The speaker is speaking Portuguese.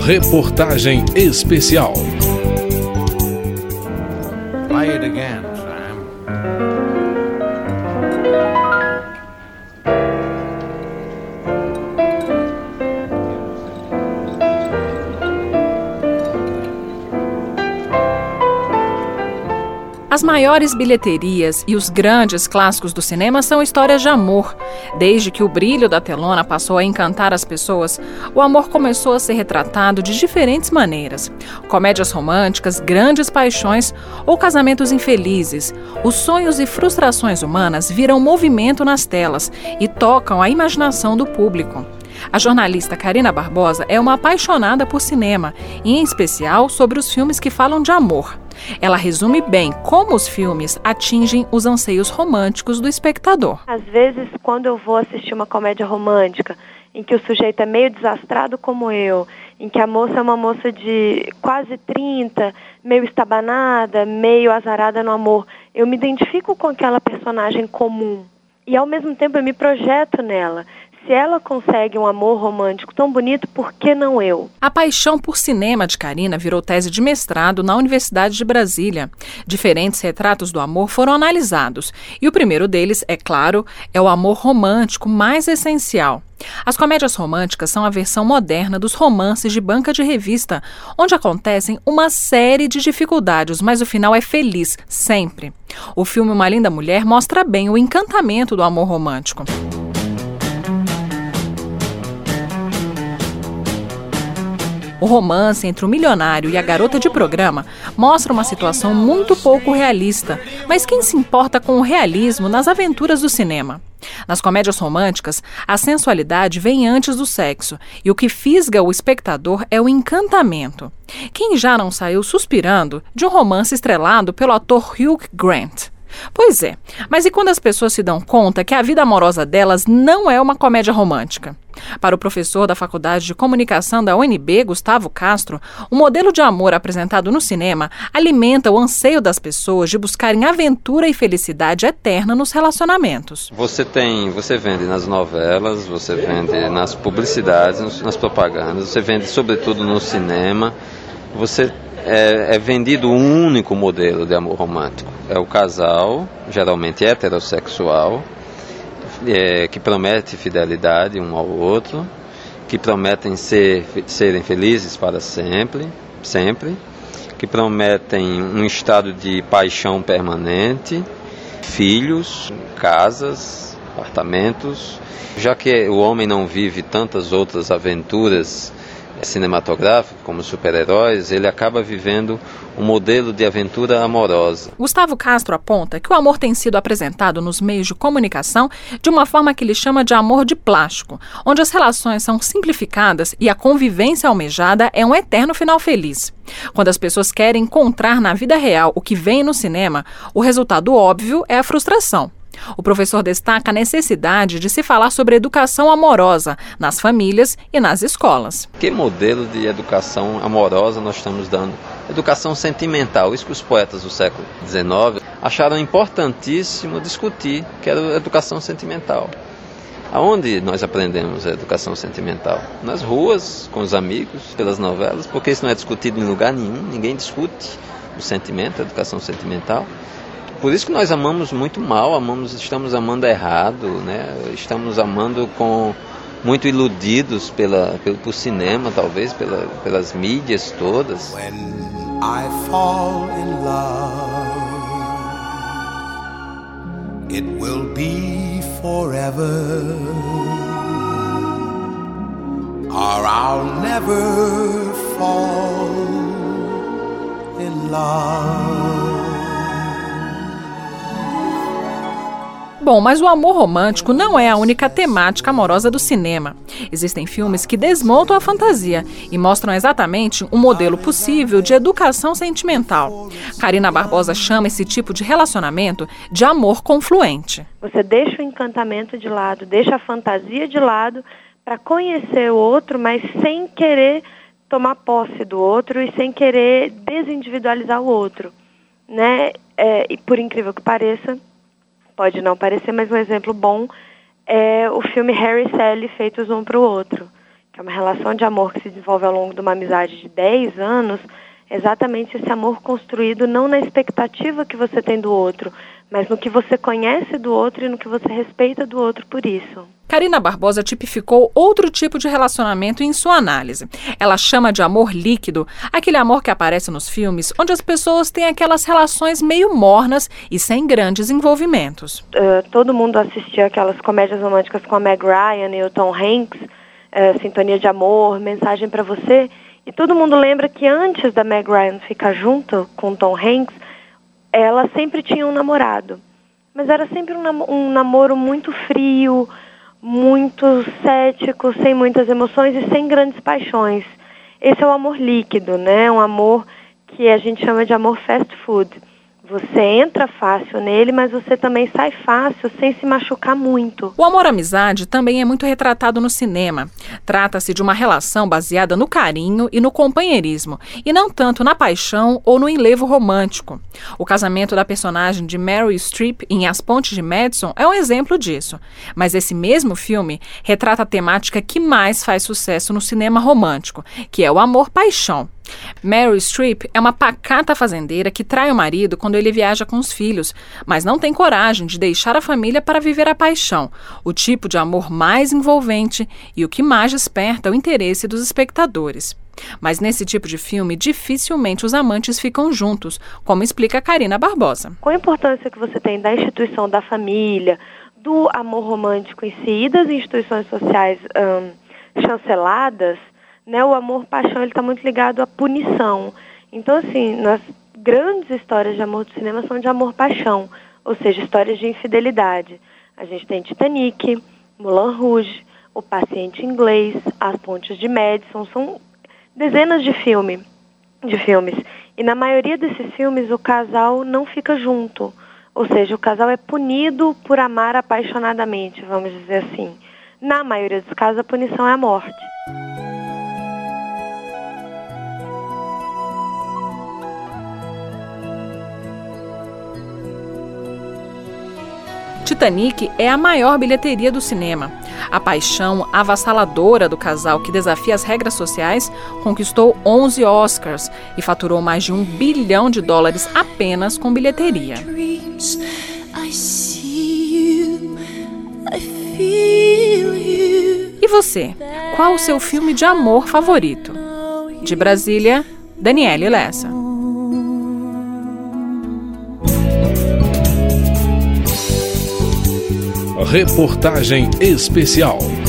Reportagem especial. Play it again, As maiores bilheterias e os grandes clássicos do cinema são histórias de amor. Desde que o brilho da telona passou a encantar as pessoas, o amor começou a ser retratado de diferentes maneiras. Comédias românticas, grandes paixões ou casamentos infelizes. Os sonhos e frustrações humanas viram movimento nas telas e tocam a imaginação do público. A jornalista Karina Barbosa é uma apaixonada por cinema, e em especial sobre os filmes que falam de amor. Ela resume bem como os filmes atingem os anseios românticos do espectador. Às vezes, quando eu vou assistir uma comédia romântica, em que o sujeito é meio desastrado como eu, em que a moça é uma moça de quase 30, meio estabanada, meio azarada no amor, eu me identifico com aquela personagem comum. E ao mesmo tempo eu me projeto nela. Se ela consegue um amor romântico tão bonito, por que não eu? A paixão por cinema de Karina virou tese de mestrado na Universidade de Brasília. Diferentes retratos do amor foram analisados, e o primeiro deles, é claro, é o amor romântico mais essencial. As comédias românticas são a versão moderna dos romances de banca de revista, onde acontecem uma série de dificuldades, mas o final é feliz, sempre. O filme Uma Linda Mulher mostra bem o encantamento do amor romântico. O romance entre o milionário e a garota de programa mostra uma situação muito pouco realista, mas quem se importa com o realismo nas aventuras do cinema? Nas comédias românticas, a sensualidade vem antes do sexo e o que fisga o espectador é o encantamento. Quem já não saiu suspirando de um romance estrelado pelo ator Hugh Grant? Pois é, mas e quando as pessoas se dão conta que a vida amorosa delas não é uma comédia romântica? Para o professor da Faculdade de Comunicação da UNB, Gustavo Castro, o modelo de amor apresentado no cinema alimenta o anseio das pessoas de buscarem aventura e felicidade eterna nos relacionamentos. Você tem, você vende nas novelas, você vende nas publicidades, nas propagandas, você vende sobretudo no cinema. Você é, é, vendido um único modelo de amor romântico. É o casal, geralmente heterossexual, é, que promete fidelidade um ao outro, que prometem ser, serem felizes para sempre, sempre, que prometem um estado de paixão permanente, filhos, casas, apartamentos. Já que o homem não vive tantas outras aventuras cinematográfico, como super-heróis, ele acaba vivendo um modelo de aventura amorosa. Gustavo Castro aponta que o amor tem sido apresentado nos meios de comunicação de uma forma que ele chama de amor de plástico, onde as relações são simplificadas e a convivência almejada é um eterno final feliz. Quando as pessoas querem encontrar na vida real o que vem no cinema, o resultado óbvio é a frustração. O professor destaca a necessidade de se falar sobre educação amorosa nas famílias e nas escolas. Que modelo de educação amorosa nós estamos dando? Educação sentimental, isso que os poetas do século XIX acharam importantíssimo discutir, que era a educação sentimental. Aonde nós aprendemos a educação sentimental? Nas ruas, com os amigos, pelas novelas, porque isso não é discutido em lugar nenhum, ninguém discute o sentimento, a educação sentimental. Por isso que nós amamos muito mal, amamos, estamos amando errado, né? Estamos amando com muito iludidos pela, pelo por cinema, talvez pela, pelas mídias todas. When I fall in love, it will be forever, or I'll never fall in love. Bom, mas o amor romântico não é a única temática amorosa do cinema. Existem filmes que desmontam a fantasia e mostram exatamente um modelo possível de educação sentimental. Karina Barbosa chama esse tipo de relacionamento de amor confluente. Você deixa o encantamento de lado, deixa a fantasia de lado para conhecer o outro, mas sem querer tomar posse do outro e sem querer desindividualizar o outro, né? É, e por incrível que pareça, pode não parecer, mas um exemplo bom é o filme Harry e Sally feitos um para o outro, que é uma relação de amor que se desenvolve ao longo de uma amizade de 10 anos, exatamente esse amor construído não na expectativa que você tem do outro, mas no que você conhece do outro e no que você respeita do outro por isso. Karina Barbosa tipificou outro tipo de relacionamento em sua análise. Ela chama de amor líquido aquele amor que aparece nos filmes onde as pessoas têm aquelas relações meio mornas e sem grandes envolvimentos. Uh, todo mundo assistia aquelas comédias românticas com a Meg Ryan e o Tom Hanks, uh, Sintonia de Amor, Mensagem para Você, e todo mundo lembra que antes da Meg Ryan ficar junto com Tom Hanks, ela sempre tinha um namorado. Mas era sempre um, nam um namoro muito frio, muito cético, sem muitas emoções e sem grandes paixões. Esse é o amor líquido, né? Um amor que a gente chama de amor fast food. Você entra fácil nele, mas você também sai fácil sem se machucar muito. O amor-amizade também é muito retratado no cinema. Trata-se de uma relação baseada no carinho e no companheirismo, e não tanto na paixão ou no enlevo romântico. O casamento da personagem de Meryl Streep em As Pontes de Madison é um exemplo disso. Mas esse mesmo filme retrata a temática que mais faz sucesso no cinema romântico, que é o amor-paixão. Meryl Streep é uma pacata fazendeira que trai o marido quando ele viaja com os filhos, mas não tem coragem de deixar a família para viver a paixão, o tipo de amor mais envolvente e o que mais desperta o interesse dos espectadores. Mas nesse tipo de filme, dificilmente os amantes ficam juntos, como explica Karina Barbosa. Com a importância que você tem da instituição da família, do amor romântico em si e das instituições sociais hum, chanceladas, né, o amor paixão ele está muito ligado à punição. Então, assim, nas grandes histórias de amor do cinema são de amor paixão, ou seja, histórias de infidelidade. A gente tem Titanic, Moulin Rouge, O Paciente Inglês, As Pontes de Madison, são dezenas de filme, de filmes. E na maioria desses filmes o casal não fica junto. Ou seja, o casal é punido por amar apaixonadamente, vamos dizer assim. Na maioria dos casos, a punição é a morte. Titanic é a maior bilheteria do cinema. A paixão avassaladora do casal que desafia as regras sociais conquistou 11 Oscars e faturou mais de um bilhão de dólares apenas com bilheteria. E você? Qual o seu filme de amor favorito? De Brasília, Daniele Lessa. Reportagem especial.